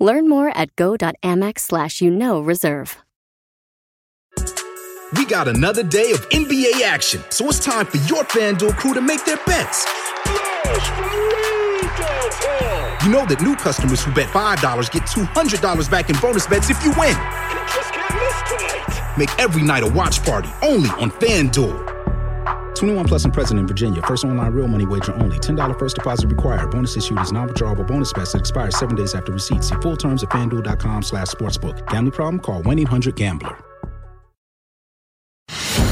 Learn more at go.amex slash you know reserve. We got another day of NBA action, so it's time for your FanDuel crew to make their bets. You know that new customers who bet $5 get $200 back in bonus bets if you win. Make every night a watch party only on FanDuel. 21 plus and present in Virginia. First online real money wager only. $10 first deposit required. Bonus issued is non-withdrawable bonus bets that expires seven days after receipt. See full terms at fanduel.com slash sportsbook. Gambling problem? Call 1-800-GAMBLER.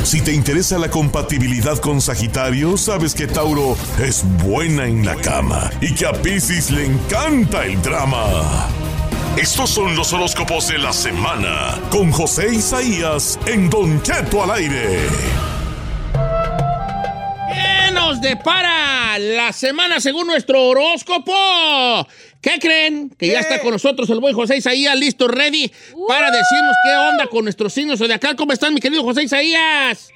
Si te interesa la compatibilidad con Sagitario, sabes que Tauro es buena en la cama y que a Pisces le encanta el drama. Estos son los horóscopos de la semana con José Isaías en Don Cheto al aire. ¿Qué nos depara la semana según nuestro horóscopo? ¿Qué creen? Que ya está con nosotros el buen José Isaías, listo, ready, para decirnos qué onda con nuestros signos de acá. ¿Cómo están, mi querido José Isaías?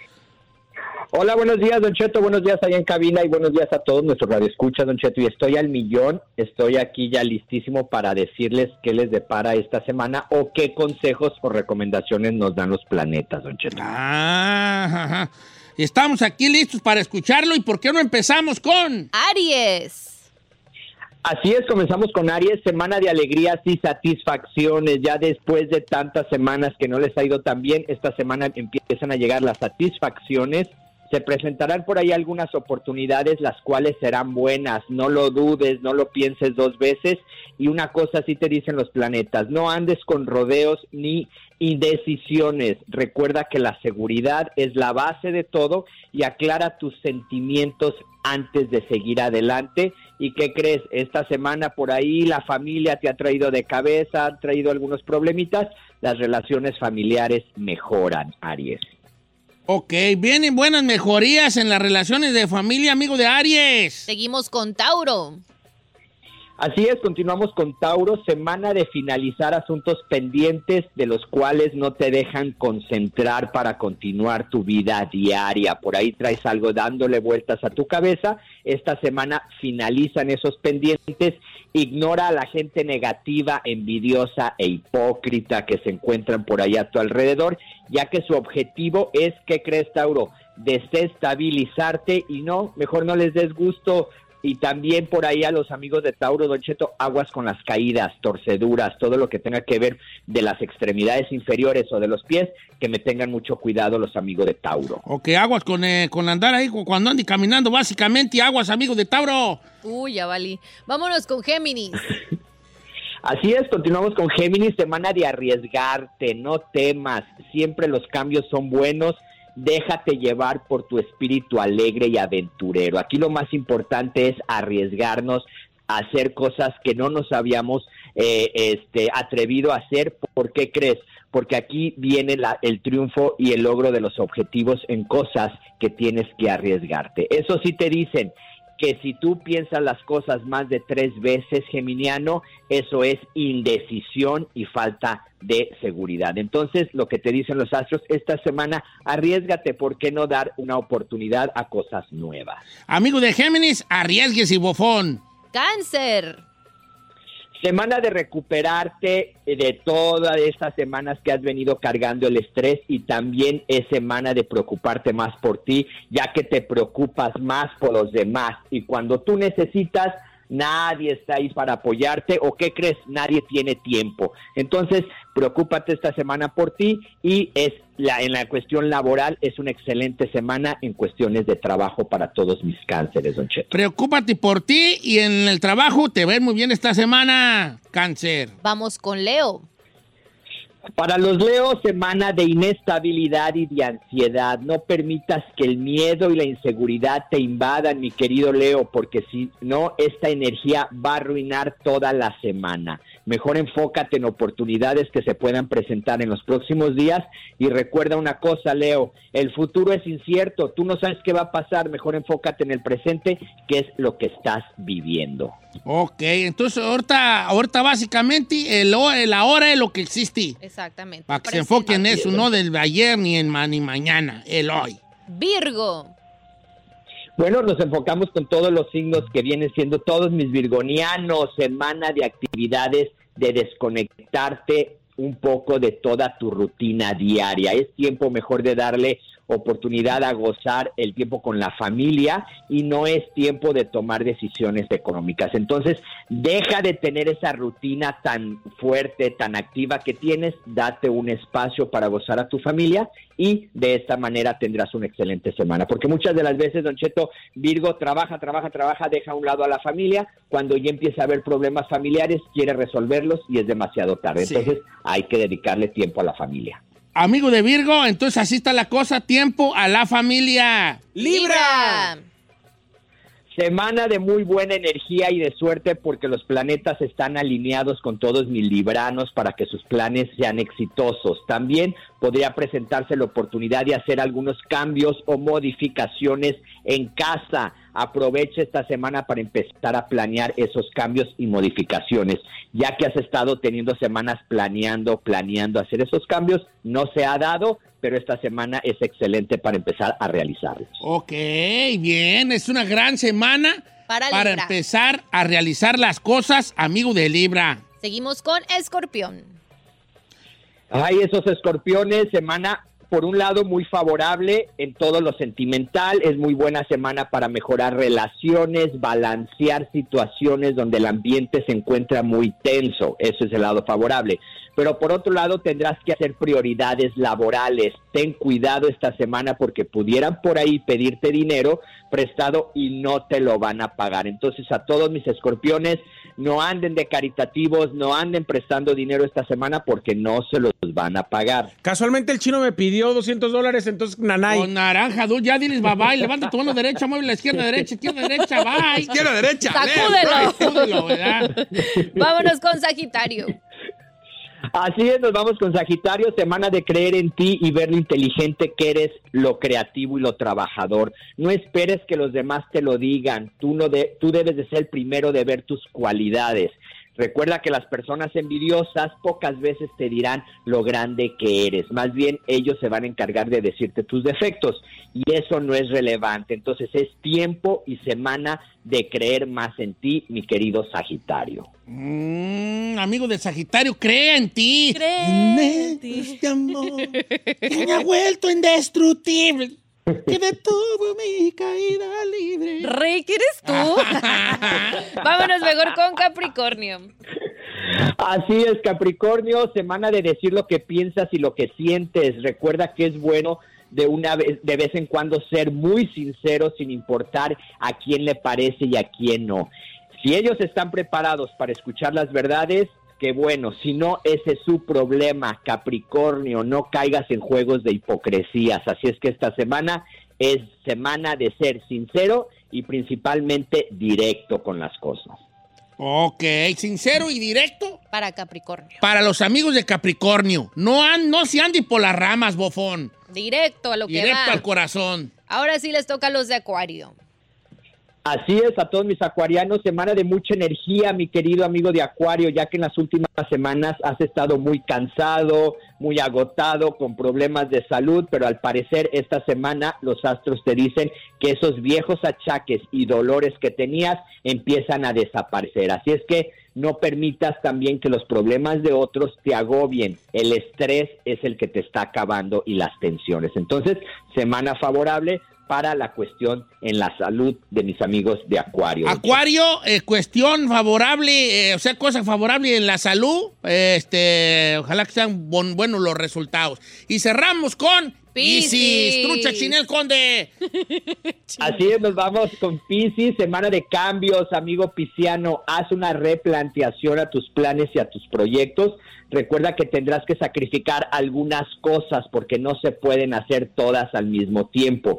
Hola, buenos días, Don Cheto. Buenos días allá en cabina y buenos días a todos nuestros radioescuchas, Don Cheto. Y estoy al millón. Estoy aquí ya listísimo para decirles qué les depara esta semana o qué consejos o recomendaciones nos dan los planetas, Don Cheto. Ah, ajá. Estamos aquí listos para escucharlo. ¿Y por qué no empezamos con Aries? Así es, comenzamos con Aries, semana de alegrías y satisfacciones. Ya después de tantas semanas que no les ha ido tan bien, esta semana empiezan a llegar las satisfacciones. Se presentarán por ahí algunas oportunidades, las cuales serán buenas. No lo dudes, no lo pienses dos veces. Y una cosa sí te dicen los planetas, no andes con rodeos ni indecisiones. Recuerda que la seguridad es la base de todo y aclara tus sentimientos antes de seguir adelante. ¿Y qué crees? Esta semana por ahí la familia te ha traído de cabeza, ha traído algunos problemitas. Las relaciones familiares mejoran, Aries. Ok, vienen buenas mejorías en las relaciones de familia, amigo de Aries. Seguimos con Tauro. Así es, continuamos con Tauro, semana de finalizar asuntos pendientes de los cuales no te dejan concentrar para continuar tu vida diaria. Por ahí traes algo dándole vueltas a tu cabeza. Esta semana finalizan esos pendientes. Ignora a la gente negativa, envidiosa e hipócrita que se encuentran por ahí a tu alrededor, ya que su objetivo es, ¿qué crees, Tauro? Desestabilizarte y no, mejor no les des gusto y también por ahí a los amigos de Tauro, Don Cheto, aguas con las caídas, torceduras, todo lo que tenga que ver de las extremidades inferiores o de los pies, que me tengan mucho cuidado los amigos de Tauro. Ok, aguas con, eh, con andar ahí cuando ande caminando, básicamente, aguas, amigos de Tauro. Uy, ya valí. Vámonos con Géminis. Así es, continuamos con Géminis, semana de arriesgarte, no temas, siempre los cambios son buenos déjate llevar por tu espíritu alegre y aventurero. Aquí lo más importante es arriesgarnos a hacer cosas que no nos habíamos eh, este, atrevido a hacer. ¿Por qué crees? Porque aquí viene la, el triunfo y el logro de los objetivos en cosas que tienes que arriesgarte. Eso sí te dicen, que si tú piensas las cosas más de tres veces, Geminiano, eso es indecisión y falta de seguridad. Entonces, lo que te dicen los astros esta semana, arriesgate, ¿por qué no dar una oportunidad a cosas nuevas? Amigo de Géminis, arriesgues y bofón. Cáncer. Semana de recuperarte de todas estas semanas que has venido cargando el estrés y también es semana de preocuparte más por ti, ya que te preocupas más por los demás. Y cuando tú necesitas nadie está ahí para apoyarte o qué crees, nadie tiene tiempo. Entonces, preocúpate esta semana por ti y es la en la cuestión laboral es una excelente semana en cuestiones de trabajo para todos mis cánceres, don Cheto. Preocúpate por ti y en el trabajo te ven muy bien esta semana, cáncer. Vamos con Leo. Para los Leos, semana de inestabilidad y de ansiedad. No permitas que el miedo y la inseguridad te invadan, mi querido Leo, porque si no, esta energía va a arruinar toda la semana. Mejor enfócate en oportunidades que se puedan presentar en los próximos días y recuerda una cosa, Leo, el futuro es incierto, tú no sabes qué va a pasar, mejor enfócate en el presente, que es lo que estás viviendo. Ok, entonces ahorita, ahorita básicamente el, ho- el ahora es lo que existe. Exactamente. Para que se enfoquen en eso, no del ayer ni en ni mañana, el hoy. Virgo. Bueno, nos enfocamos con todos los signos que vienen siendo todos mis virgonianos, semana de actividades de desconectarte un poco de toda tu rutina diaria. Es tiempo mejor de darle oportunidad a gozar el tiempo con la familia y no es tiempo de tomar decisiones económicas. Entonces, deja de tener esa rutina tan fuerte, tan activa que tienes, date un espacio para gozar a tu familia y de esta manera tendrás una excelente semana. Porque muchas de las veces, Don Cheto, Virgo trabaja, trabaja, trabaja, deja a un lado a la familia, cuando ya empieza a haber problemas familiares, quiere resolverlos y es demasiado tarde. Sí. Entonces, hay que dedicarle tiempo a la familia. Amigo de Virgo, entonces así está la cosa, tiempo a la familia. Libra. Semana de muy buena energía y de suerte porque los planetas están alineados con todos mis libranos para que sus planes sean exitosos. También podría presentarse la oportunidad de hacer algunos cambios o modificaciones en casa. Aprovecha esta semana para empezar a planear esos cambios y modificaciones. Ya que has estado teniendo semanas planeando, planeando hacer esos cambios, no se ha dado, pero esta semana es excelente para empezar a realizarlos. Ok, bien, es una gran semana Para para empezar a realizar las cosas, amigo de Libra. Seguimos con Escorpión. Ay, esos escorpiones, semana por un lado muy favorable en todo lo sentimental, es muy buena semana para mejorar relaciones, balancear situaciones donde el ambiente se encuentra muy tenso, eso es el lado favorable. Pero por otro lado tendrás que hacer prioridades laborales, ten cuidado esta semana porque pudieran por ahí pedirte dinero prestado y no te lo van a pagar. Entonces a todos mis escorpiones, no anden de caritativos, no anden prestando dinero esta semana porque no se los van a pagar. Casualmente el chino me pidió 200 dólares, entonces nanay. Con naranja, dul, ya diles bye bye, levanta tu mano derecha, mueve la izquierda, derecha, izquierda, derecha, bye. Izquierda, derecha. Sacúdelo, ¿verdad? Vámonos con Sagitario. Así es, nos vamos con Sagitario, semana de creer en ti y ver lo inteligente que eres, lo creativo y lo trabajador. No esperes que los demás te lo digan, tú, no de, tú debes de ser el primero de ver tus cualidades. Recuerda que las personas envidiosas pocas veces te dirán lo grande que eres, más bien ellos se van a encargar de decirte tus defectos y eso no es relevante. Entonces es tiempo y semana de creer más en ti, mi querido Sagitario. Mm, amigo del Sagitario, cree en ti. Cree en ti. Este amor que me ha vuelto indestructible. Que detuvo mi caída libre. Rey, ¿quién eres tú? Vámonos mejor con Capricornio. Así es, Capricornio, semana de decir lo que piensas y lo que sientes. Recuerda que es bueno de una vez de vez en cuando ser muy sincero sin importar a quién le parece y a quién no. Si ellos están preparados para escuchar las verdades, qué bueno. Si no, ese es su problema, Capricornio. No caigas en juegos de hipocresías. Así es que esta semana es semana de ser sincero y principalmente directo con las cosas. Ok, sincero y directo Para Capricornio. para los amigos de Capricornio. No, an- no se ande por las ramas, bofón. Directo a lo que Directo va. al corazón. Ahora sí les toca a los de Acuario. Así es, a todos mis acuarianos, semana de mucha energía, mi querido amigo de Acuario, ya que en las últimas semanas has estado muy cansado, muy agotado, con problemas de salud, pero al parecer esta semana los astros te dicen que esos viejos achaques y dolores que tenías empiezan a desaparecer. Así es que no permitas también que los problemas de otros te agobien. El estrés es el que te está acabando y las tensiones. Entonces, semana favorable para la cuestión en la salud de mis amigos de Acuario. Acuario, eh, cuestión favorable, eh, o sea, cosa favorable en la salud. eh, este, ojalá que sean bon- buenos los resultados. Y cerramos con Piscis. Piscis, trucha chinel conde. Así es, nos vamos con Piscis, semana de cambios, amigo pisciano. Haz una replanteación a tus planes y a tus proyectos. Recuerda que tendrás que sacrificar algunas cosas porque no se pueden hacer todas al mismo tiempo.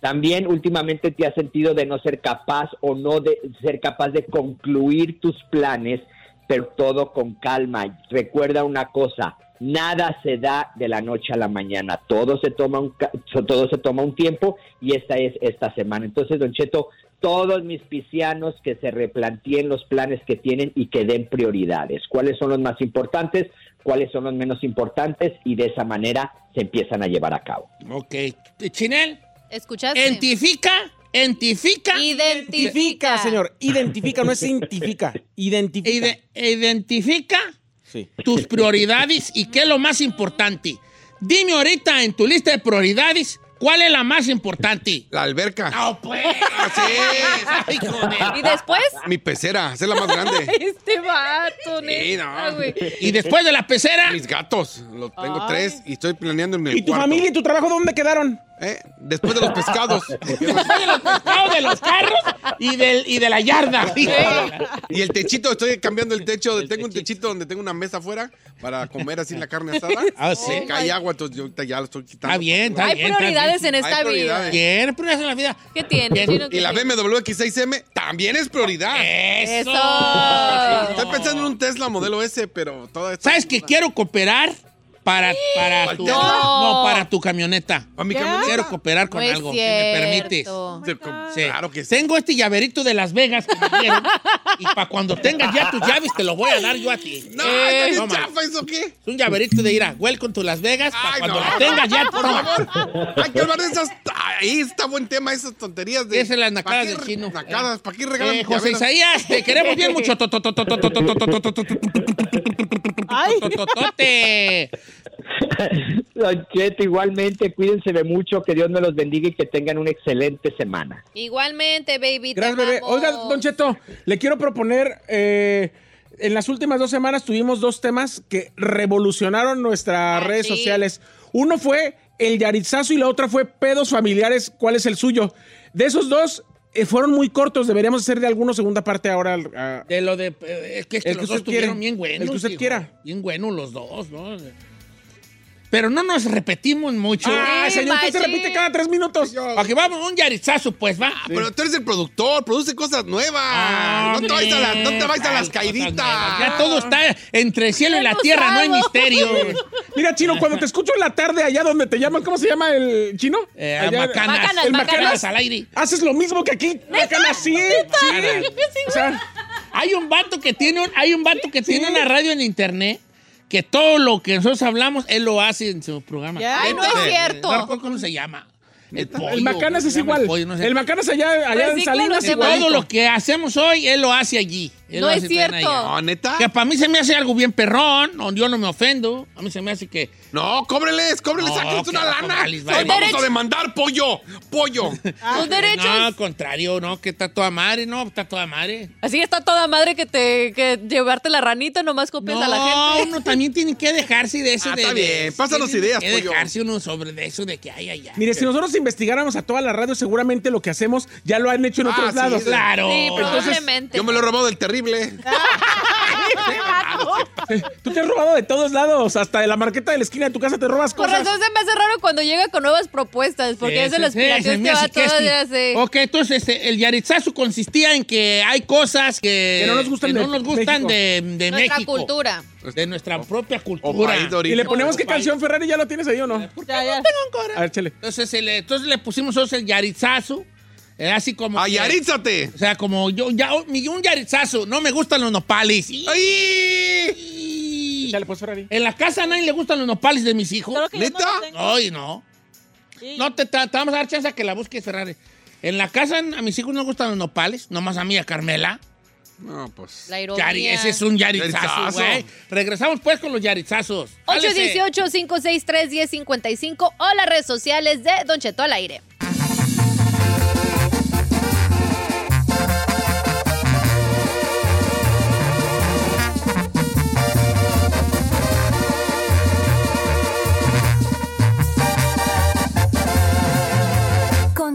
También últimamente te has sentido de no ser capaz o no de ser capaz de concluir tus planes pero todo con calma. Recuerda una cosa, nada se da de la noche a la mañana, todo se toma un, todo se toma un tiempo y esta es esta semana. Entonces, Don Cheto, todos mis piscianos que se replanteen los planes que tienen y que den prioridades. ¿Cuáles son los más importantes? ¿Cuáles son los menos importantes? Y de esa manera se empiezan a llevar a cabo. Ok. Chinel, ¿Escuchaste? identifica, identifica. Identifica, señor. Identifica, no es científica. Identifica. ide- identifica Sí. tus prioridades y qué es lo más importante. Dime ahorita en tu lista de prioridades, ¿cuál es la más importante? La alberca. No, pues. Ay, joder. ¿Y después? Mi pecera, esa es la más grande. Este vato, Sí, neta, no. güey. Y después de la pecera, Mis gatos, los tengo Ay. tres y estoy planeando en mi ¿Y tu cuarto. familia y tu trabajo dónde quedaron? ¿Eh? Después de los pescados. después de los pescados, de los carros y, del, y de la yarda. y el techito, estoy cambiando el techo. tengo un techito donde tengo una mesa afuera para comer así la carne asada. Ah, sí. Cae agua, entonces yo ahorita ya lo estoy quitando. Está bien, está Hay bien. está prioridades en esta Hay vida. prioridades. Bien, prioridades en la vida. ¿Qué tiene? Chino, Y ¿qué la? BMW X6M también es prioridad. Eso. Estoy pensando en un Tesla modelo S, pero toda esta... ¿Sabes que quiero cooperar para, para ¿Cuál tu... Tesla? No, para tu camioneta. ¿Para mi camioneta? Quiero cooperar con No es algo, si me permites. cierto. Sí. Claro que sí. Tengo este llaverito de Las Vegas que me dieron. y para cuando tengas ya tus llaves, te lo voy a dar yo a ti. No, Eh, toma. chafa, ¿eso qué? Es un llaverito de ir a Welcome to Las Vegas. Para Ay, cuando no. la tengas ya, Por toma. favor. Hay que hablar de esas. Ahí está buen tema, esas tonterías de. Esas las nacadas ¿Pa' qué del chino. Nacadas, ¿para qué regalan Eh, José? Isaías, te queremos bien mucho. Tototote. Don Cheto, igualmente, cuídense de mucho, que Dios me los bendiga y que tengan una excelente semana. Igualmente, baby. Gracias, bebé. Oiga, Don Cheto, le quiero proponer. eh, en las últimas dos semanas tuvimos dos temas que revolucionaron nuestras Ah, redes sí. sociales. Uno fue el yarizazo y la otra fue pedos familiares. ¿Cuál es el suyo? De esos dos eh, fueron muy cortos. Deberíamos hacer de alguno segunda parte ahora. ah, De lo de. eh, Es que, es que El que los dos usted quiera. estuvieron bien buenos. El que usted hijo. quiera. Bien buenos los dos, ¿no? Pero no nos repetimos mucho. Ah, Sí, señor, usted se repite cada tres minutos. Ok, vamos, un yarizazo, pues, va. Pero tú eres el productor, produce cosas nuevas. Ah, no, te vayas a las, no te vayas a las caiditas. Ya todo está entre el cielo y la tierra, no hay misterio. Mira, Chino, cuando te escucho en la tarde allá donde te llaman, ¿cómo se llama el chino? Eh, Allá- macanas. Macanas, el macanas. macanas. al aire. Haces lo mismo que aquí. Macanas, sí. Macanas. sí. O sea, Hay un vato que tiene, un- hay un vato que tiene una radio en internet que todo lo que nosotros hablamos, él lo hace en su programa. Ay, no es Eh, cierto. no recuerdo ¿Cómo se llama? El, pollo, el Macanas ¿cómo es igual. El, pollo? No sé. El Macanas allá, allá Pues en Salinas claro, es se igual. todo lo que hacemos hoy, él lo hace allí. Él No es cierto. No, neta. Que para mí se me hace algo bien perrón, no, yo no me ofendo. A mí se me hace que. No, cóbreles, cóbreles, No, sáquense que una no, lana. vale. vamos Derechos. a demandar pollo, pollo. Tus derechos. No, al contrario, no, que está toda madre, no, está toda madre. Así está toda madre que te que llevarte la ranita nomás copias No, a la gente. uno también tiene que dejarse de eso. Ah, de, está de- bien, pásanos tiene ideas, que pollo. dejarse uno sobre de eso de que hay allá. Mire, si nosotros investigáramos a toda la radio, seguramente lo que hacemos ya lo han hecho en Ah, otros sí, lados. Claro. Sí, Entonces, probablemente. Yo me lo he robado del terrible. Tú te has robado de todos lados, hasta de la marqueta de la esquina de tu casa te robas Por cosas. razón se me hace raro cuando llega con nuevas propuestas, porque es de aspiración me que va todo sé. Ok, entonces este, el yaritzazo consistía en que hay cosas que, Que no nos gustan que no de nos gustan México. de, de Nuestra México. cultura. De nuestra propia cultura. Y le ponemos qué País. canción, Ferrari, ¿ya lo tienes ahí o no? Ya, ya. A ver, chele. Entonces, el- entonces le pusimos el yaritzazo. Era así como. que- ¡Ayarízate! O sea, como yo, ya, mi- un yaritzazo. No me gustan los nopales. ¡Ay! Chale, pues, Ferrari. En la casa a nadie le gustan los nopales de mis hijos. ¿Neta? Ay, no. No, te, te- te vamos a dar chance a que la busques, Ferrari. En la casa a mis hijos no gustan los nopales, nomás a mí, a Carmela. No, pues. La ironía. Yari, ese es un yaritzazo, Yaritzazo. güey. Regresamos pues con los yarizazos. Jálese. 818-563-1055 o las redes sociales de Don Cheto al aire.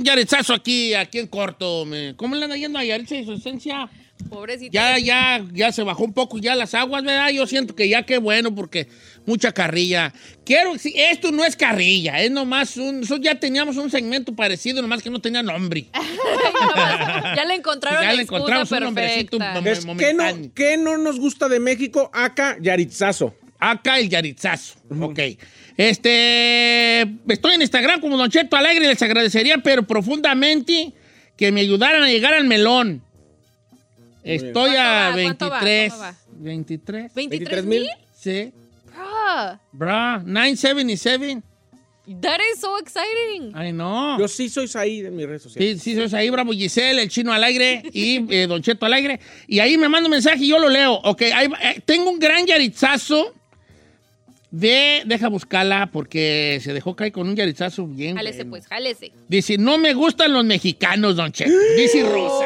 un yaritzazo aquí, aquí en corto. Me- ¿Cómo le anda yendo a Yaritza y su esencia? Pobrecito. Ya, ya, ya se bajó un poco ya las aguas, ¿verdad? Yo siento que ya qué bueno porque mucha carrilla. Quiero, sí, esto no es carrilla, es nomás un, eso ya teníamos un segmento parecido, nomás que no tenía nombre. Ya le encontraron Ya le encontramos un nombrecito Es, ¿qué, no, qué no nos gusta de México? Acá, Yaritzazo. Acá el yaritzazo. Ok. Este. Estoy en Instagram como Don Cheto Alegre y les agradecería, pero profundamente, que me ayudaran a llegar al melón. Estoy a ¿Cuánto va? ¿Cuánto va? 23. ¿Cuánto va? 23. ¿23 mil? Sí. Ah, Bra, 977. that is so exciting. Ay, no. Yo sí soy ahí en mis redes sociales. Sí, sí, soy ahí, Bravo Giselle, el chino alegre y eh, Don Cheto alegre. Y ahí me manda un mensaje y yo lo leo. Ok, ahí va. Eh, tengo un gran yaritzazo de. Deja buscarla porque se dejó caer con un yaritzazo bien. Jálese, bueno. pues, jálese. Dice: No me gustan los mexicanos, Don Cheto. Dice Rosa.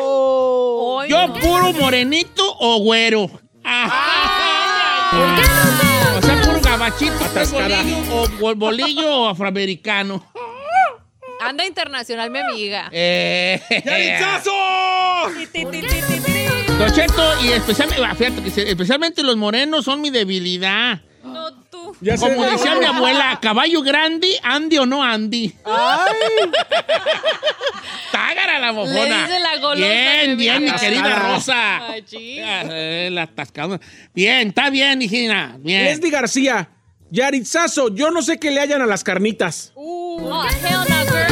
Ay, Yo no. puro morenito o güero. Ajá. O sea, puro gabachito, bolillo o bol- bolillo o afroamericano. Anda internacional, mi amiga. Eh, ¡Yaritzazo! Don Cheto, y especialmente, ah, fíjate que se- especialmente los morenos son mi debilidad. Sé- Como decía mi abuela, caballo grande, Andy o no Andy. Tágara la bofona. Le dice la golosa, Bien, bien, mi querida Rosa. Ay. Eh, la atascadona. Bien, está bien, hijina. Bien. Leslie García. Yaritzazo, yo no sé qué le hayan a las carnitas. Oh, hell no, girl.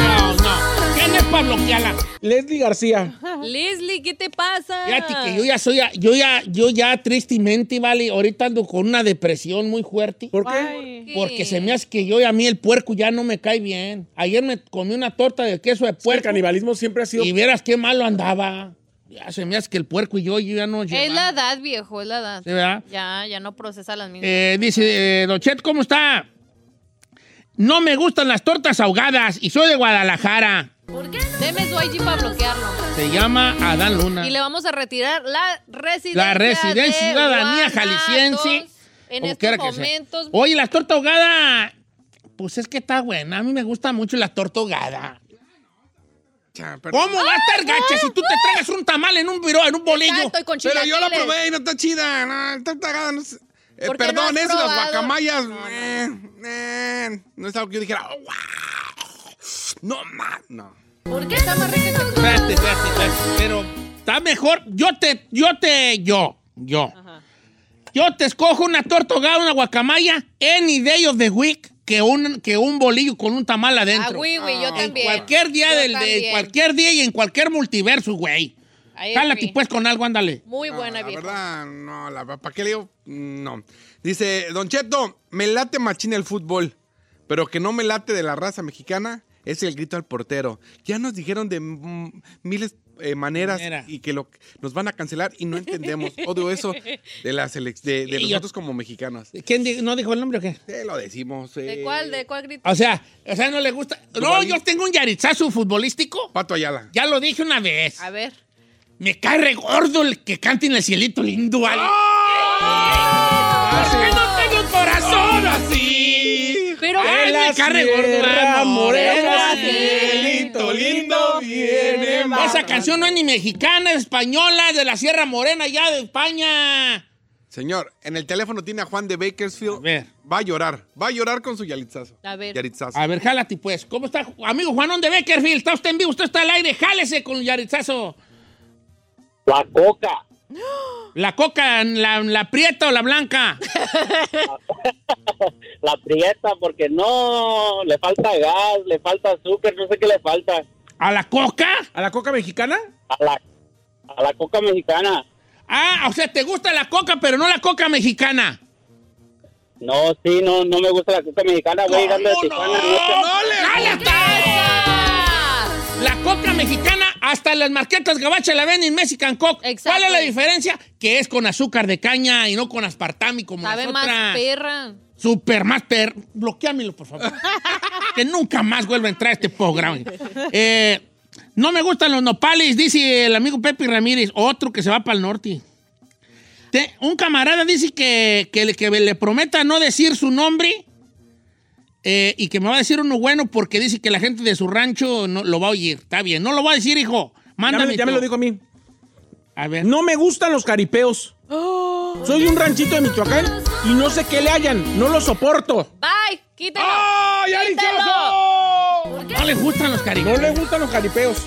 Para bloquearla? Leslie García. Leslie, ¿qué te pasa? Fíjate que yo ya soy, yo ya, yo ya tristemente, vale, ahorita ando con una depresión muy fuerte. ¿Por qué? Porque se me hace que yo y a mí el puerco ya no me cae bien. Ayer me comí una torta de queso de El puerco canibalismo siempre ha sido. y vieras qué malo andaba. Ya se me hace que el puerco y yo, yo ya no Es llevamos. la edad, viejo, es la edad. ¿Sí, verdad? Ya, ya no procesa las mismas. Eh, dice, eh, Don Chet, ¿cómo está? No me gustan las tortas ahogadas y soy de Guadalajara. Deme su IG para bloquearlo. Se llama Adán Luna. Y le vamos a retirar la residencia. La residencia de ciudadanía Guanatos jalisciense. En estos quiera que sea. momentos. Oye, la torta ahogada, pues es que está buena. A mí me gusta mucho la torta ahogada. ¿Cómo va a estar gacha si tú te tragas un tamal en un en un bolillo? Exacto, y con Pero yo la probé y no está chida. No, está cagada. No sé. Eh, ¿Por qué no perdón, has es las guacamayas. eh, eh, no es algo que yo dijera. "Oh, wow". No, ma, no. ¿Por qué está más? Espérate, espérate, espérate. Pero está mejor. Yo te, yo te, yo, yo. Yo te escojo una torta ahogada, una guacamaya, any day of the week, que un, que un bolillo con un tamal Ah, adentro. güey, güey, yo en también. cualquier día Yo del, de también. cualquier día y en cualquier multiverso, güey. Cálate pues con algo, ándale. Muy No, buena, la viejo. verdad, no, la ¿para qué le digo? No. Dice, Don Cheto, me late machín el fútbol, pero que no me late de la raza mexicana es el grito al portero. Ya nos dijeron de mm, miles eh, maneras Manera. y que lo, nos van a cancelar y no entendemos. Odio eso de, la selec- de, de yo- nosotros como mexicanos. ¿Quién di- no dijo el nombre o qué? Eh, lo decimos. ¿De cuál? ¿De cuál grito? O sea, o sea, no le gusta. No, yo tengo un yaritzazo futbolístico. Pato Ayala. Ya lo dije una vez. A ver. Me cae re gordo el que cante en el cielito lindo, ¿vale? ¡Ah! ¿Por qué no tengo corazón así? Pero Ay, me cae re gordo, Sierra Morena, morena, cielito lindo, viene Esa canción no es ni mexicana, es española, de la Sierra Morena, ya de España. Señor, en el teléfono tiene a Juan de Bakersfield. A ver. Va a llorar. Va a llorar con su yalitzazo. A ver. Yaritzazo. A ver, jálate pues. ¿Cómo está, amigo Juanón de Beckerfield? ¿Está usted en vivo? ¿Usted está al aire? Jálese con el yaritzazo. La coca. ¿La coca, la, la prieta o la blanca? La prieta, porque no, le falta gas, le falta azúcar, no sé qué le falta. ¿A la coca? ¿A la coca mexicana? A la, a la coca mexicana. Ah, o sea, ¿te gusta la coca, pero no la coca mexicana? No, sí, no, no me gusta la coca mexicana. Voy llegando de Tijuana. ¡No le La coca mexicana, hasta las marquetas gabachas la venden en Mexican Coke. Exacto. ¿Cuál es la diferencia? Que es con azúcar de caña y no con aspartame como Sabe las más otras. perra. Super más per... Bloqueamelo, por favor. que nunca más vuelva a entrar a este programa. Eh, no me gustan los nopales, dice el amigo Pepe Ramírez. Otro que se va para el norte. Te- un camarada dice que, que, le, que le prometa no decir su nombre eh, y que me va a decir uno bueno porque dice que la gente de su rancho no, lo va a oír. Está bien, no lo va a decir, hijo. Ya Mándame. me, ya me lo dijo a mí. A ver. No me gustan los caripeos. Soy de un ranchito de Michoacán y no sé qué le hayan. No lo soporto. Bye, quítalo. ¡Ah, ya Quítalo. No le gustan los cariños. No le gustan los caripeos.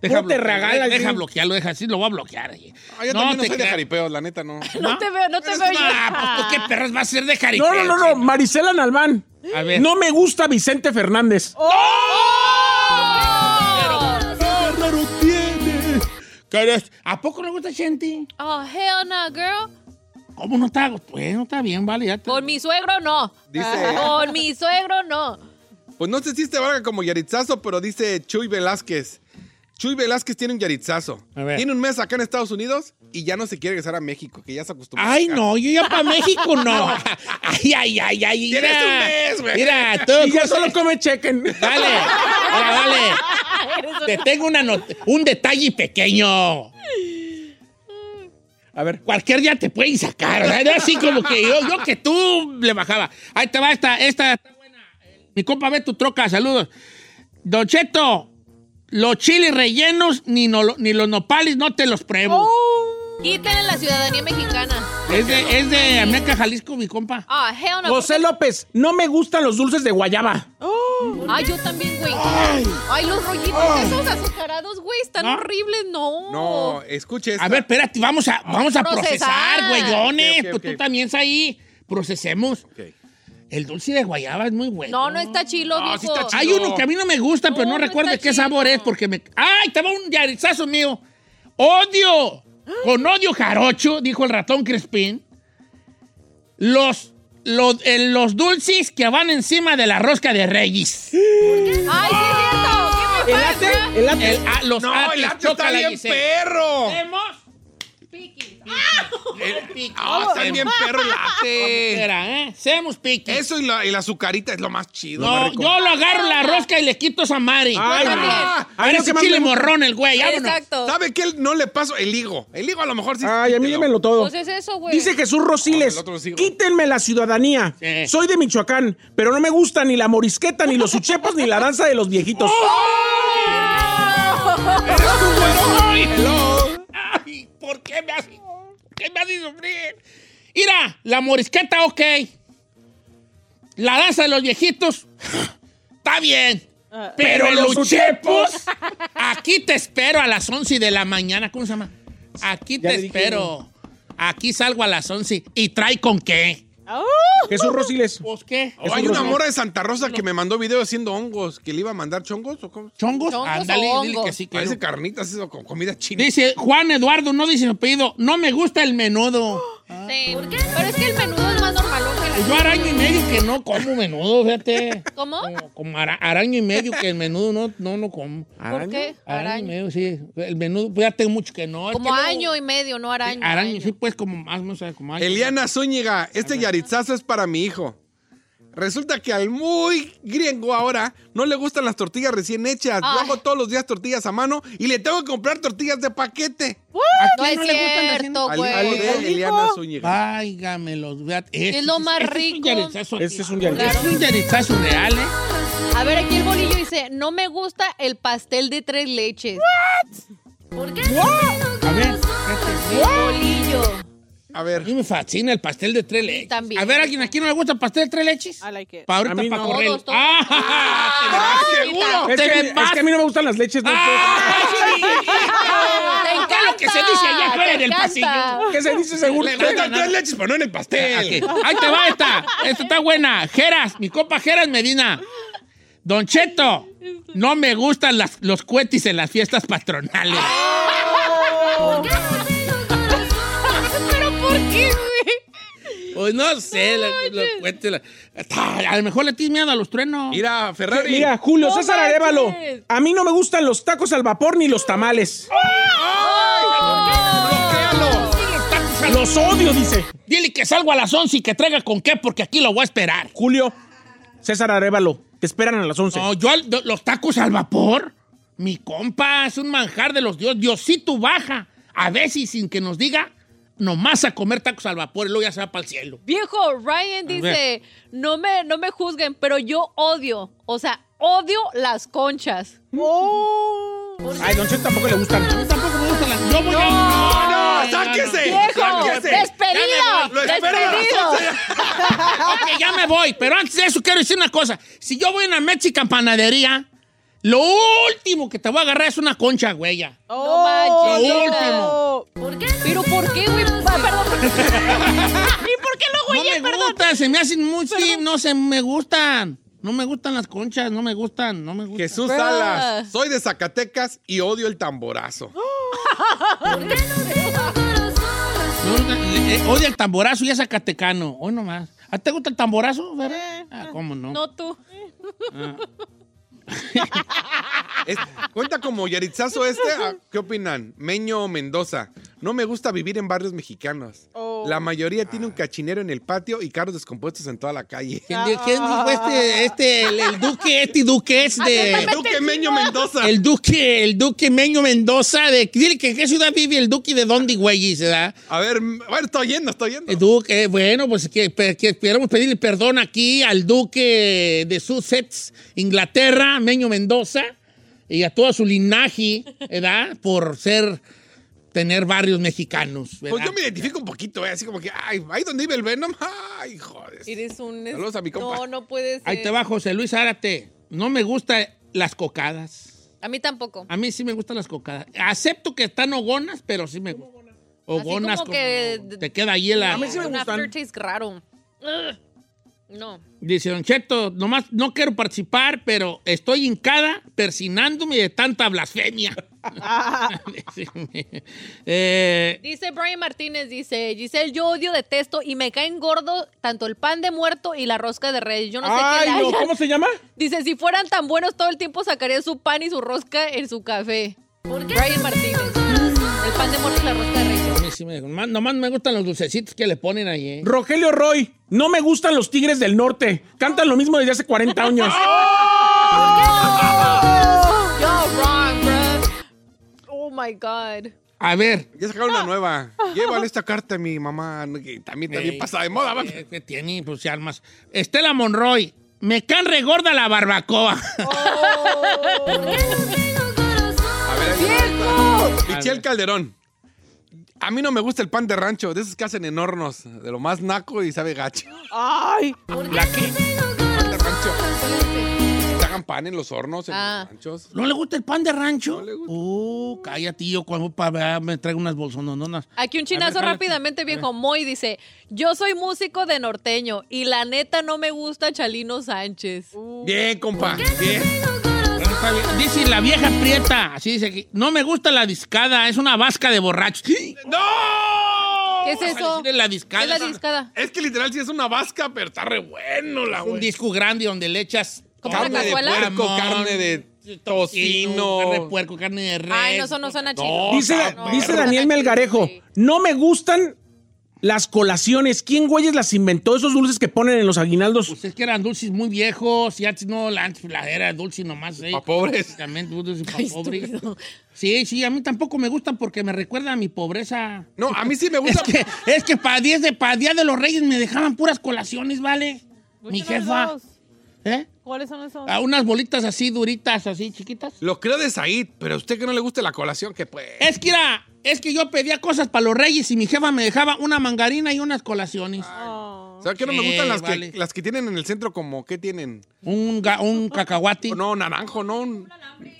Deja, ¿Cómo te bloquear, regalas, deja bloquearlo, deja así, lo voy a bloquear. Ah, yo No, también no te soy de jaripeo, la neta no. No te veo, no te veo una- pues, ¿tú ¿Qué perras va a ser de jaripeo? No, no, no, no. Marisela Nalván. A ver. No me gusta Vicente Fernández. ¿A poco le gusta Chente? Oh, hell no, girl. ¿Cómo no está? Pues no está bien, vale. Ya está. Con mi suegro no. Dice- Con mi suegro no. Pues no sé si te valga como yaritzazo, pero dice Chuy Velázquez. Chuy Velázquez tiene un yaritzazo. A ver. Tiene un mes acá en Estados Unidos y ya no se quiere regresar a México, que ya se acostumbró. Ay, acá. no, yo ya para México no. Ay, ay, ay, ay. Tienes Mira, un mes, güey. Mira, tú. Y ya solo come chequen. Dale, mira, dale. Te tengo una not- un detalle pequeño. A ver. Cualquier día te pueden sacar. o sea, no así como que yo, yo que tú le bajaba. Ahí te va esta, esta está buena. Mi compa ve tu troca, saludos. Don Cheto, los chiles rellenos ni, no- ni los nopales no te los pruebo. Quítenle la ciudadanía mexicana. Es de, es de Ameca, Jalisco, mi compa. Ah, hell no. José López, no me gustan los dulces de guayaba. Ay, yo también, güey. Ay, los rollitos esos azucarados, güey, están ¿No? horribles, no. No, escuche esta. A ver, espérate, vamos a, vamos a Procesar. procesar, güeyones. Ok, ok, Pues ok. tú también estás ahí. Procesemos. Ok. El dulce de guayaba es muy bueno. No, no está chilo, No, sí está chido. Hay uno que a mí no me gusta, pero No, no, no recuerdo está qué sabor es porque me. ¡Ay! Te va un yarizazo mío. ¡Odio! Con odio jarocho, dijo el ratón Crespín. Los, los, eh, los dulces que van encima de la rosca de Reyes. Ay, sí es cierto. ¿Qué me ¿El pasa? ate? ¿El ate? El- los No, el arte está bien perro. Hemos. Ah, está bien perro el ¿eh? Seamos piqui. Eso y la, y la azucarita es lo más chido. No, más rico. yo lo agarro la rosca y le quito esa madre. Ay, también. no. Parece chile me morrón el güey, vámonos. Exacto. ¿Sabe qué no le paso? El higo. El higo a lo mejor sí. Ay, a mí démelo todo. Pues es eso, güey. Dice Jesús Rosiles, quítenme la ciudadanía. Sí. Soy de Michoacán, pero no me gusta ni la morisqueta, ni los uchepos, ni la danza de los viejitos. Ay, ¿por qué me haces, qué me haces sufrir? Mira, la morisqueta, ok. La danza de los viejitos, está bien. Pero, Pero los los chepos, aquí te espero a las 11 de la mañana. ¿Cómo se llama? Aquí Ya te dije. espero. Aquí salgo a las 11. ¿Y trae con qué? Jesús Rosiles. ¿Pues qué? Oh, hay una mora de Santa Rosa que me mandó video haciendo hongos. ¿Que le iba a mandar chongos o cómo? ¿Chongos? ¿Chongos Ándale, o dile que sí. Que Parece no. carnitas eso con comida china. Dice Juan Eduardo, no dice mi apellido. No me gusta el menudo. Sí. Pero es que el menudo es Yo araño y medio que no como menudo, fíjate. ¿Cómo? Como, como ara- araño y medio que el menudo no, no, no como. ¿Por qué? Araño y Araño. medio, sí. El menudo, pues ya tengo mucho que no. Es Como luego- año y medio, no araño. Araño, sí, pues como más, no sé, como año. Eliana Zúñiga, este yaritzazo es para mi hijo. Resulta que al muy gringo ahora no le gustan las tortillas recién hechas. Yo Ay. hago todos los días tortillas a mano y le tengo que comprar tortillas de paquete. No es no le gustan cierto, Al güey. hijo de Eliana Zúñiga. Es lo más este rico. Es un. Este es un Este yaritzazo. es un yaritzazo real, ¿eh? A ver, aquí el bolillo dice, no me gusta el pastel de tres leches. A ver, El bolillo. A a ver. mí me fascina el pastel de tres leches. también. A ver, ¿alguien aquí no le gusta el pastel de tres leches? I like it. Para ahorita, A mí para no. correr. Todos, todos. ¡Ah! seguro. Es Te que, es a mí no me gustan las leches. no ¿Qué es lo que se dice allá afuera te en el encanta. pasillo? ¿Qué se dice según Le tres leches, pero no en el pastel. Ok, Ahí te va esta. Esta está buena. Geras, mi copa Geras Medina. Don Cheto, no me gustan las- los cuetis en las fiestas patronales. ¿Pero Pues no sé, la- Ah, A lo mejor le tienes miedo a los truenos. Mira, Ferrari. Mira, Julio No César manches. Arevalo. A mí no me gustan los tacos al vapor ni los tamales. Los odio, dice. Dile que salgo a las 11 y que traiga con qué, porque aquí lo voy a esperar. Julio César Arevalo. Te esperan a las 11. No, yo al- los tacos al vapor, mi compa, es un manjar de los dioses. Diosito baja, a veces sin que nos diga, nomás a comer tacos al vapor y luego ya se va para el cielo. Viejo, Ryan dice, no me, no me juzguen, pero yo odio, o sea, odio las conchas. Ay, Don Cheto tampoco le gustan. Tampoco me gustan las... Yo voy a... No, no, sáquese. ¡Viejo! sáquese. ¡Despedido! Lo ¡Despedido! 11. Ok, ya me voy, pero antes de eso quiero decir una cosa. Si yo voy a una Mexican panadería, lo último que te voy a agarrar es una concha, güey. ya. No manches. Lo último. ¿Pero por qué, güey? Ah, Perdón. ¿Y por qué lo No güey? me gustan, se me hacen muy... sí, no se me gustan. No me gustan las conchas, no me gustan, no me gustan. Jesús Bruh. Salas. Soy de Zacatecas y odio el tamborazo. No, eh, eh, odia el tamborazo y es zacatecano. Hoy nomás. ¿A ti te gusta el tamborazo, verdad? Ah, ¿cómo no? No tú. Cuenta como Yaritzazo este. ¿a- ¿Qué opinan? Meño Mendoza. No me gusta vivir en barrios mexicanos. La mayoría tiene un cachinero en el patio y carros descompuestos en toda la calle. ¿Quién, di- quién dijo este, este, el, el duque, este duque es de... Duque Meño Mendoza. El duque, el duque Meño Mendoza de... Dile que en qué ciudad vive el duque de dónde, güey, ¿verdad? A ver, bueno, estoy yendo, estoy yendo. El duque, bueno, pues que, que queremos pedirle perdón aquí al duque de Sussex, Inglaterra, Meño Mendoza, y a todo su linaje, ¿verdad? Por ser, tener barrios mexicanos, ¿verdad? Pues yo me identifico un poquito, ¿eh? así como que, ay, ahí donde vive el Venom, ay, joder. Eres un... Saludos a mi compa. No, no puedes. Ahí te va José Luis Árate. No me gustan las cocadas. A mí tampoco. A mí sí me gustan las cocadas. Acepto que están ogonas, pero sí me gustan. Ogonas como como que- te queda ahí la... A mí sí me un gustan. aftertaste raro. Ugh. No. Dice Don Cheto, nomás no quiero participar, pero estoy hincada persinándome de tanta blasfemia. Eh, Dice Brian Martínez, dice, Giselle, yo odio, detesto y me caen gordo tanto el pan de muerto y la rosca de reyes. Yo no sé qué no, hayan. ¿cómo se llama? Dice, si fueran tan buenos todo el tiempo sacarían su pan y su rosca en su café. Brian Martínez. El pan de muerto y la rosca de reyes. A mí sí me- nomás, nomás me gustan los dulcecitos que le ponen ahí. ¿eh? Rogelio Roy. No me gustan los Tigres del Norte. Cantan lo mismo desde hace 40 años. Bro. Oh my God. A ver. Ya sacaron una nueva. Llévale esta carta a mi mamá, que también está bien eh, pasada de moda. va. eh, que tiene, pues, armas. Estela Monroy. Me can regorda la barbacoa. A ver, va esta. Michelle Calderón. A mí no me gusta el pan de rancho, de esos que hacen en hornos, de lo más naco y sabe gacho. Ay, ¿La qué? Pan de rancho. Que hagan pan en los hornos, en Ah. los ranchos. ¿No le gusta el pan de rancho? No le gusta. Uh, cállate, yo cuando para me traigo unas bolsononas. Aquí un chinazo rápidamente, viejo. Moy dice, yo soy músico de norteño y la neta no me gusta Chalino Sánchez. Bien, compa, bien. Dice la vieja prieta, así dice aquí, no me gusta la discada, es una vasca de borrachos. ¡No! ¿Qué es eso? Es la discada. ¿Qué es la discada? Es que literal sí es una vasca, pero está re bueno la Un güey. disco grande donde le echas ¿Como Carne de puerco, carne de tocino, carne de puerco, carne de res. Ay, no, eso no suena chido. Dice, No, dice Daniel Melgarejo, no me gustan las colaciones. ¿Quién güeyes las inventó esos dulces que ponen en los aguinaldos? Pues es que eran dulces muy viejos y antes no, antes la era dulce nomás. ¿eh? Pa' pobres. Básicamente, dulces pa' pobres. Sí, sí, a mí tampoco me gustan porque me recuerdan a mi pobreza. No, a mí sí me gusta. Es que, es que para Día de, pa Día de los Reyes me dejaban puras colaciones, ¿vale? Mi jefa. ¿Eh? ¿Cuáles son esos? A unas bolitas así duritas, así chiquitas. Lo creo de Said, pero a usted que no le guste la colación, que pues. Es que era, es que yo pedía cosas para los Reyes y mi jefa me dejaba una mangarina y unas colaciones. ¿Sabes qué no me gustan las, vale. que, las que tienen en el centro como qué tienen? Un, ga- un cacahuate. No, naranjo, no. un-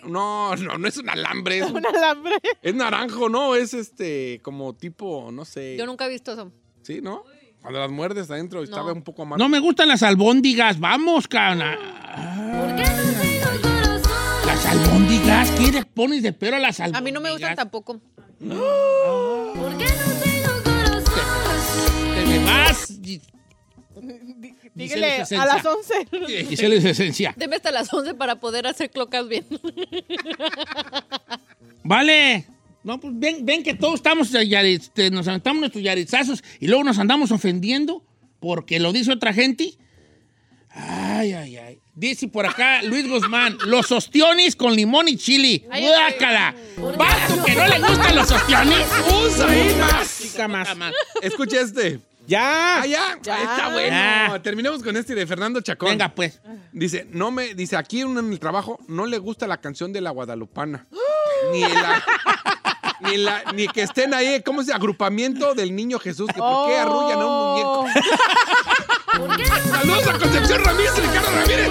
No, no, no es un alambre. Es, Un alambre. es naranjo, no, es este como tipo, no sé. Yo nunca he visto eso. Sí, ¿no? Cuando las muerdes adentro estaba un poco amargo. No me gustan las albóndigas, vamos, cana. Las albóndigas, ¿qué le pones de pero a las albóndigas? A mí no me gustan tampoco. Te me vas. Dígale, a las Esencia. 11. Giselle es esencia. Deme hasta las 11 para poder hacer clocas bien. Vale. No, pues ven, ven que todos estamos, ya, este, nos aventamos nuestros yarizazos y luego nos andamos ofendiendo porque lo dice otra gente. Ay, ay, ay. Dice por acá Luis Guzmán, los ostiones con limón y chili. ¡Guácala! ¿Vato que no le gustan los ostiones? ¡Usa ahí más! Más. Escucha este. Ya. Ah, ya. Ya. Está bueno. Ya. Terminemos con este de Fernando Chacón. Venga, pues. Dice, no me, dice, aquí en el trabajo no le gusta la canción de la Guadalupana. ni la, ni la, ni que estén ahí, ¿cómo se agrupamiento del niño Jesús? Que por qué arrullan a un muñeco. Saludos a Concepción Ramírez y Ricardo Ramírez.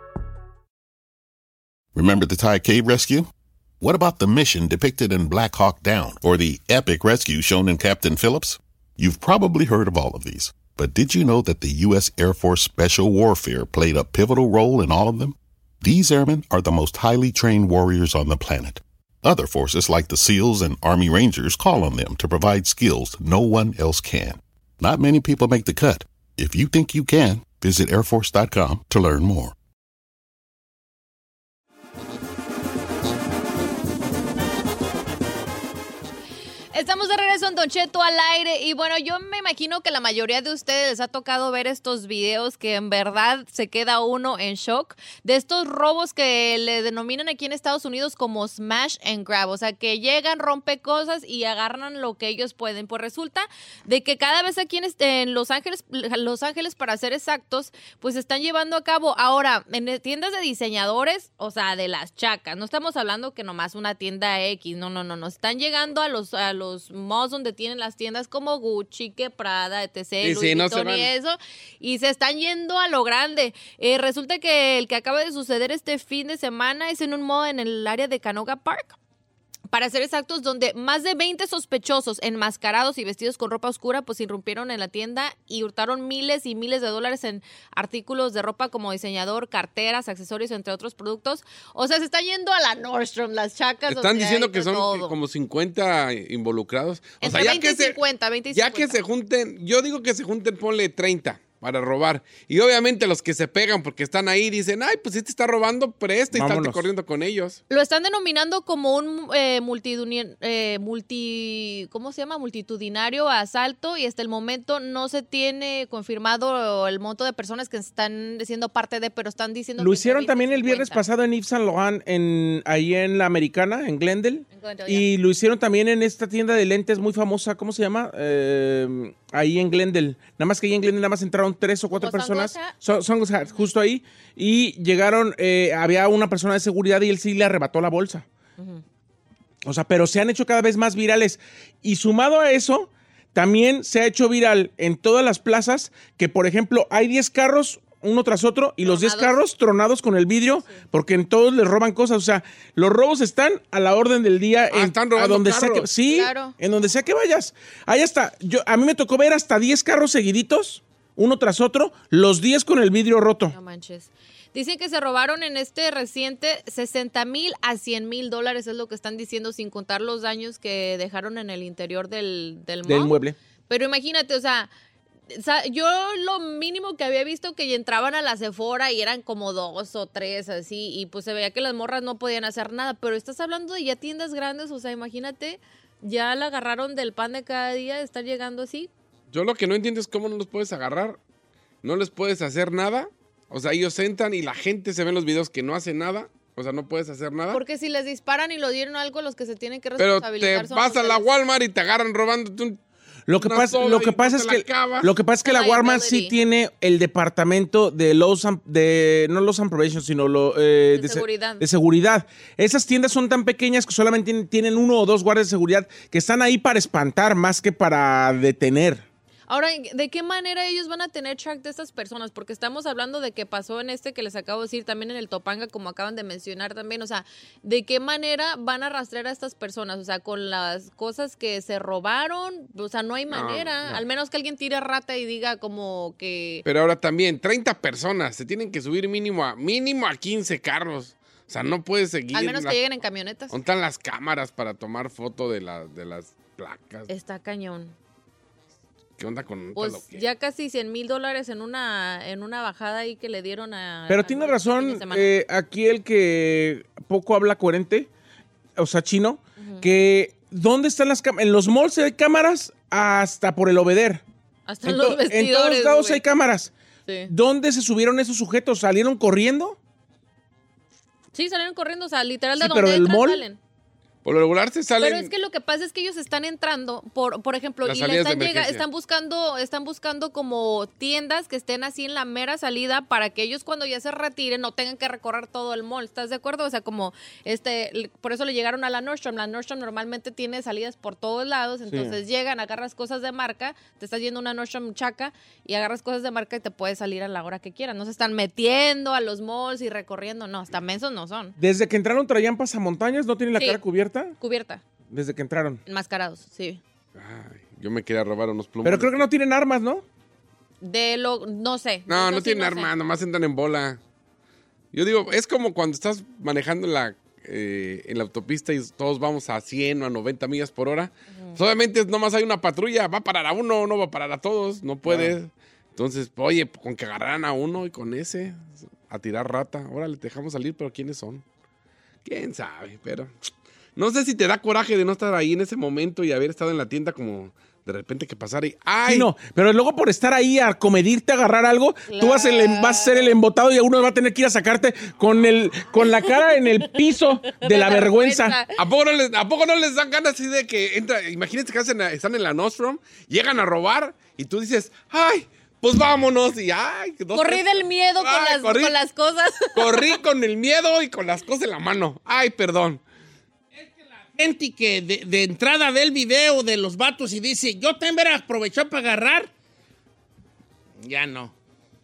Remember the Thai cave rescue? What about the mission depicted in Black Hawk Down or the epic rescue shown in Captain Phillips? You've probably heard of all of these, but did you know that the U.S. Air Force Special Warfare played a pivotal role in all of them? These airmen are the most highly trained warriors on the planet. Other forces like the SEALs and Army Rangers call on them to provide skills no one else can. Not many people make the cut. If you think you can, visit airforce.com to learn more. Estamos de regreso en Don Cheto al aire y bueno, yo me imagino que la mayoría de ustedes les ha tocado ver estos videos que en verdad se queda uno en shock de estos robos que le denominan aquí en Estados Unidos como smash and grab, o sea, que llegan, rompe cosas y agarran lo que ellos pueden. Pues resulta de que cada vez aquí en, este- Los Ángeles, Los Ángeles para ser exactos, pues están llevando a cabo ahora en tiendas de diseñadores, o sea, de las chacas. No estamos hablando que nomás una tienda X, no, no, no, no. Están llegando a los malls donde tienen las tiendas como Gucci, que Prada, etc. Sí, Louis sí, no se Vuitton y eso, y se están yendo a lo grande. Eh, resulta que el que acaba de suceder este fin de semana es en un mall en el área de Canoga Park. Para ser exactos, donde más de 20 sospechosos enmascarados y vestidos con ropa oscura pues irrumpieron en la tienda y hurtaron miles y miles de dólares en artículos de ropa como diseñador, carteras, accesorios, entre otros productos. O sea, se está yendo a la Nordstrom, las chacas. Están diciendo que son todo. como 50 involucrados. O Entre sea, ya 20 que, y se, 50, 20 y ya 50. que se junten, yo digo que se junten, ponle 30. Para robar. Y obviamente los que se pegan porque están ahí dicen, ay, pues este está robando, presta y Vámonos. está corriendo con ellos. Lo están denominando como un eh, eh, multi, ¿cómo se llama? Multitudinario asalto y hasta el momento no se tiene confirmado el monto de personas que están siendo parte de, pero están diciendo Lo que hicieron también 20 y el viernes 50. pasado en Yves Saint Laurent, en, ahí en la Americana, en Glendale. Y lo hicieron también en esta tienda de lentes muy famosa, ¿cómo se llama? Eh, ahí en Glendale. Nada más que ahí en Glendale nada más entraron tres o cuatro ¿Como personas. Son- Hut, justo ahí. Y llegaron, eh, había una persona de seguridad y él sí le arrebató la bolsa. O sea, pero se han hecho cada vez más virales. Y sumado a eso, también se ha hecho viral en todas las plazas que, por ejemplo, hay 10 carros uno tras otro y los 10 Tronados. carros tronados con el vidrio porque en todos les roban cosas. O sea, los robos están a la orden del día en Ah, están robando a donde sea que, sí, Claro. en donde sea que vayas. Ahí hasta yo a mí me tocó ver hasta 10 carros seguiditos, uno tras otro, los 10 con el vidrio roto. No manches. Dicen que se robaron en este reciente 60 mil a 100 mil dólares, es lo que están diciendo, sin contar los daños que dejaron en el interior del, del, Del mueble. Pero imagínate, o sea, sa- yo lo mínimo que había visto que entraban a la Sephora y eran como dos o tres así, y pues se veía que las morras no podían hacer nada, pero estás hablando de ya tiendas grandes, o sea, imagínate, ya la agarraron del pan de cada día, están llegando así. Yo lo que no entiendo es cómo no los puedes agarrar, no les puedes hacer nada. O sea, ellos entran y la gente se ve en los videos que no hace nada. O sea, no puedes hacer nada. Porque si les disparan y lo dieron algo, los que se tienen que Pero te responsabilizar son vas a la de Walmart y te agarran robándote un... Lo que pasa, lo que pasa es que acabas. lo que pasa es que la Walmart sí tiene el departamento de and- de no Lowe's and Probation, sino lo eh, De se- seguridad. de seguridad. Esas tiendas son tan pequeñas que solamente tienen, tienen uno o dos guardias de seguridad que están ahí para espantar más que para detener. Ahora, ¿de qué manera ellos van a tener track de estas personas? Porque estamos hablando de que pasó en este que les acabo de decir, también en el Topanga, como acaban de mencionar también. O sea, ¿de qué manera van a rastrear a estas personas? O sea, con las cosas que se robaron, o sea, no hay No, manera. no. Al menos que alguien tire rata y diga como que... Pero ahora también, 30 personas, se tienen que subir mínimo a, mínimo a 15 carros. O sea, no puedes seguir... Al menos la- que lleguen en camionetas. ¿Dónde están las cámaras para tomar foto de, la- de las placas? Está cañón. ¿Qué onda con Pues ya casi 100 mil dólares en una, en una bajada ahí que le dieron a... Pero a tiene razón eh, aquí el que poco habla coherente, o sea, chino, que ¿dónde están las cámaras? En los malls hay cámaras hasta por el obeder. Hasta en En, los to- en vestidores, todos lados güey. hay cámaras. Sí. ¿Dónde se subieron esos sujetos? ¿Salieron corriendo? Sí, salieron corriendo, o sea, literal de Sí, donde pero del mall. salen. Por lo regular se salen... Pero es que lo que pasa es que ellos están entrando, por, por ejemplo, Las y le están, llega- están buscando, están buscando como tiendas que estén así en la mera salida para que ellos cuando ya se retiren no tengan que recorrer todo el mall. ¿Estás de acuerdo? O sea, como este, por eso le llegaron a la Nordstrom. La Nordstrom normalmente tiene salidas por todos lados, entonces llegan, agarras cosas de marca, te estás yendo a una Nordstrom chaca y agarras cosas de marca y te puedes salir a la hora que quieras. No se están metiendo a los malls y recorriendo, no, hasta mensos no son. Desde que entraron traían pasamontañas, ¿no tienen la Sí. cara cubierta? Cubierta, Desde que entraron. enmascarados, sí. Ay, yo me quería robar unos plumones. Pero creo que no tienen armas, ¿no? De lo, no sé. No, no sí tienen sé. armas, nomás entran en bola. Yo digo, es como cuando estás manejando la, eh, en la autopista y todos vamos a 100 o a 90 millas por hora. Pues obviamente nomás hay una patrulla, va a parar a uno, no va a parar a todos, no puede. Entonces, oye, con que agarraran a uno y con ese, a tirar rata. Ahora le dejamos salir, pero ¿quiénes son? ¿Quién sabe? Pero no sé si te da coraje de no estar ahí en ese momento y haber estado en la tienda como de repente que pasara y ¡ay! Sí, no, pero luego por estar ahí a comedirte, a agarrar algo, tú vas, el- vas a ser el embotado y uno va a tener que ir a sacarte con, el, con la cara en el piso de la vergüenza. ¿A poco, no les, ¿A poco no les dan ganas así de que entra? Imagínense que hacen- están en la Nostrum, llegan a robar y tú dices, ¡ay! Pues vámonos y ¡ay! dos, Corrí tres- del miedo con, las, corrí. con las cosas. Corrí con el miedo y con las cosas en la mano. ¡Ay, perdón! Gente que de, de entrada ve el video de los vatos y dice, yo también voy a aprovechar para agarrar. Ya no.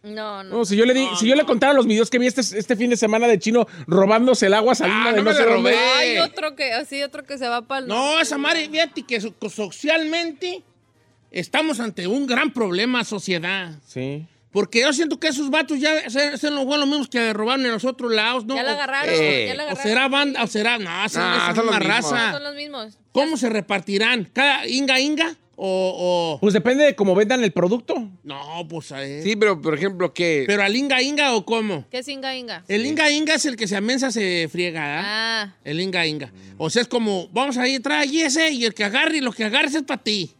No, no. No, si yo le, di, si yo le contara los videos que vi este, este fin de semana de chino robándose el agua salina Ah, de no sé dónde. Hay otro que, así otro que se va para el No, esa madre, fíjate que so- socialmente estamos ante un gran problema, sociedad. Sí. Porque yo siento que esos vatos ya se- son los buenos mismos que robaron en los otros lados, ¿no? Ya la O- agarraron, Eh. ya la O agarraron. será banda, o será, no, esa es son una raza. Son los mismos. ¿Cómo se repartirán? ¿Cada inga inga o, o- Pues depende de cómo vendan el producto. No, pues. Sí, pero por ejemplo, ¿qué? ¿Pero al Inga Inga o cómo? ¿Qué es Inga Inga? El Inga Inga es el que se amensa, se friega, ¿ah? Ah, El Inga Inga. O sea, es como, vamos a ir, trae ese, y el que agarre, y lo que agarres es para ti.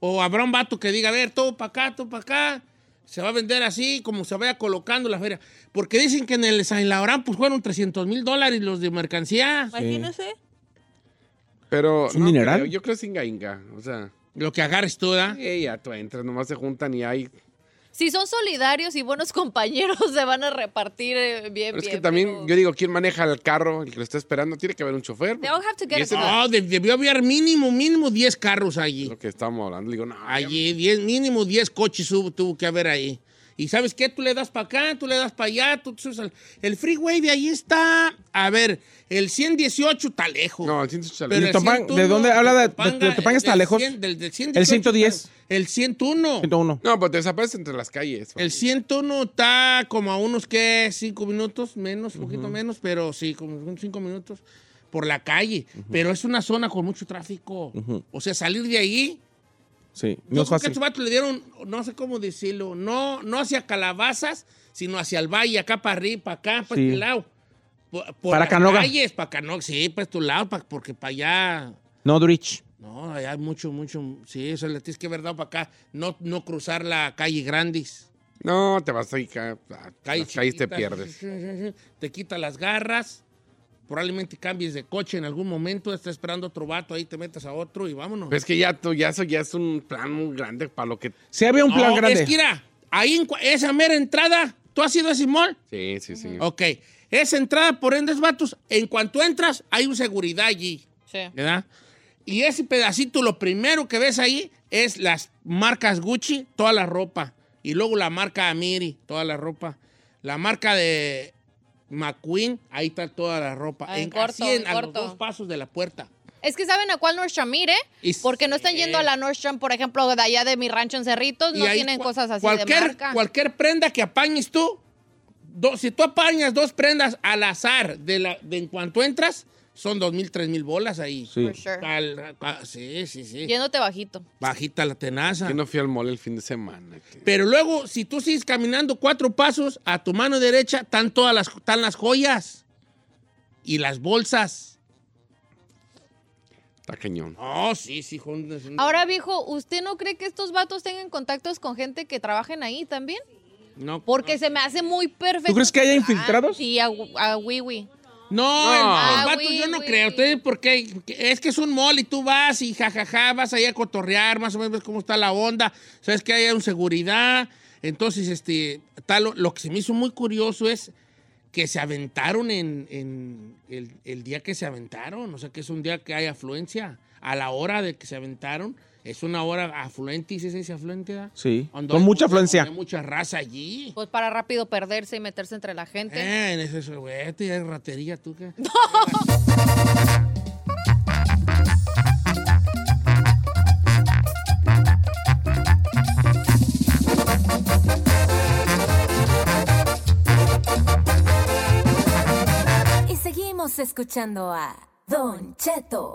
O habrá un vato que diga, a ver, todo para acá, todo para acá. Se va a vender así, como se vaya colocando la feria. Porque dicen que en el San Laurent, pues fueron 300 mil dólares los de mercancía. imagínese. Pero ¿Es un no dineral? creo, yo creo que es Inga Inga. O sea, Lo que agarres tú, ¿da? eh, ya tú entras, nomás se juntan y hay. Si son solidarios y buenos compañeros, se van a repartir eh, bien, Pero es bien. que también, pero- yo digo, ¿quién maneja el carro? El que lo está esperando, tiene que haber un chofer. They all have to get ese. No, de- debió haber mínimo, mínimo 10 carros allí. lo que estábamos hablando. Digo, no, Allí, 10, mínimo 10 coches hubo- tuvo que haber ahí. Y ¿sabes qué? Tú le das para acá, tú le das para allá, tú, tú al- El freeway de ahí está, a ver, el 118 está lejos. No, el 118 Pero ¿Y el Topanga- 101 de dónde habla de- de- Topanga, de está del lejos? 100, del, del 118 El 110. está- El 101. 101. No, pues te desaparece entre las calles. El 101 está como a unos, ¿qué? Cinco minutos, menos, poquito menos, pero sí, como unos cinco minutos por la calle. Pero es una zona con mucho tráfico. O sea, salir de ahí Sí, yo no es creo que a fácil. vatos le dieron, no sé cómo decirlo, no, no hacia calabazas, sino hacia el valle, acá para arriba, para acá, para Sí. este lado. Por, por Para las Canoga. calles, para Canoga, sí, para estos lados, pa- porque para allá, No, Durich. no, allá hay mucho, mucho, sí, eso le tienes que ver dado para acá, no, no cruzar la calle Grandis. No, te vas ahí, ca- a Calles las calles te pierdes. Te quita las garras, probablemente cambies de coche en algún momento, estás esperando otro vato, ahí te metas a otro y vámonos. Pero es que ya, tú, ya eso ya es un plan muy grande para lo que... Sí había un plan No, grande. Es que mira, ahí en esa mera entrada, ¿tú has ido a Simón? Sí, sí, sí. Ok. Esa entrada por Endes Vatos, en cuanto entras, hay un seguridad allí. Sí. ¿Verdad? Y ese pedacito, lo primero que ves ahí es las marcas Gucci, toda la ropa. Y luego la marca Amiri, toda la ropa. La marca de McQueen, ahí está toda la ropa. En así corto, en- en a los corto. dos pasos de la puerta. Es que saben a cuál Nordstrom ir, ¿eh? Y- Porque no están yendo a la Nordstrom, por ejemplo, de allá de mi rancho en Cerritos, no tienen cosas así cualquier, de marca. Cualquier prenda que apañes tú, do- si tú apañas dos prendas al azar de, la, de en cuanto entras, son dos mil, tres mil bolas ahí. Sí. For sure. Al- a- sí, sí, sí. Yéndote bajito. Bajita la tenaza. Yo no fui al mall el fin de semana. que- Pero luego, si tú sigues caminando cuatro pasos, a tu mano derecha están todas las, están las joyas y las bolsas. Está cañón. Oh, sí, sí, Honda. Ahora, viejo, ¿usted no cree que estos vatos tengan contactos con gente que trabajen ahí también? No, Porque se me hace muy perfecto. ¿Tú crees que haya Ah, infiltrados? Sí, a, a Wiwi. No, el- los Ah, vatos güey, yo no creo. Ustedes, porque es que es un mall y tú vas y jajaja, vas ahí a cotorrear, más o menos ves cómo está la onda. Sabes que hay un seguridad. Entonces, este, tal, lo, lo que se me hizo muy curioso es que se aventaron en, en el, el día que se aventaron. O sea, que es un día que hay afluencia. A la hora de que se aventaron, es una hora afluente, ¿y se dice afluente? da? Sí, Donde con hay mucha afluencia. Hay mucha raza allí. Pues para rápido perderse y meterse entre la gente. Eh, en eso, güey, tú ya eres ratería, ¿tú qué? Y seguimos escuchando a Don Cheto.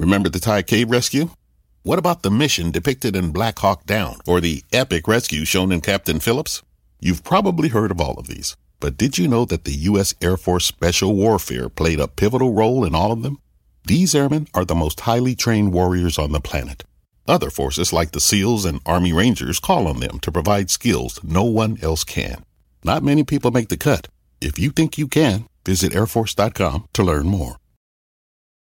Remember the Thai cave rescue? What about the mission depicted in Black Hawk Down or the epic rescue shown in Captain Phillips? You've probably heard of all of these, but did you know that the U.S. Air Force Special Warfare played a pivotal role in all of them? These airmen are the most highly trained warriors on the planet. Other forces like the SEALs and Army Rangers call on them to provide skills no one else can. Not many people make the cut. If you think you can, visit airforce.com to learn more.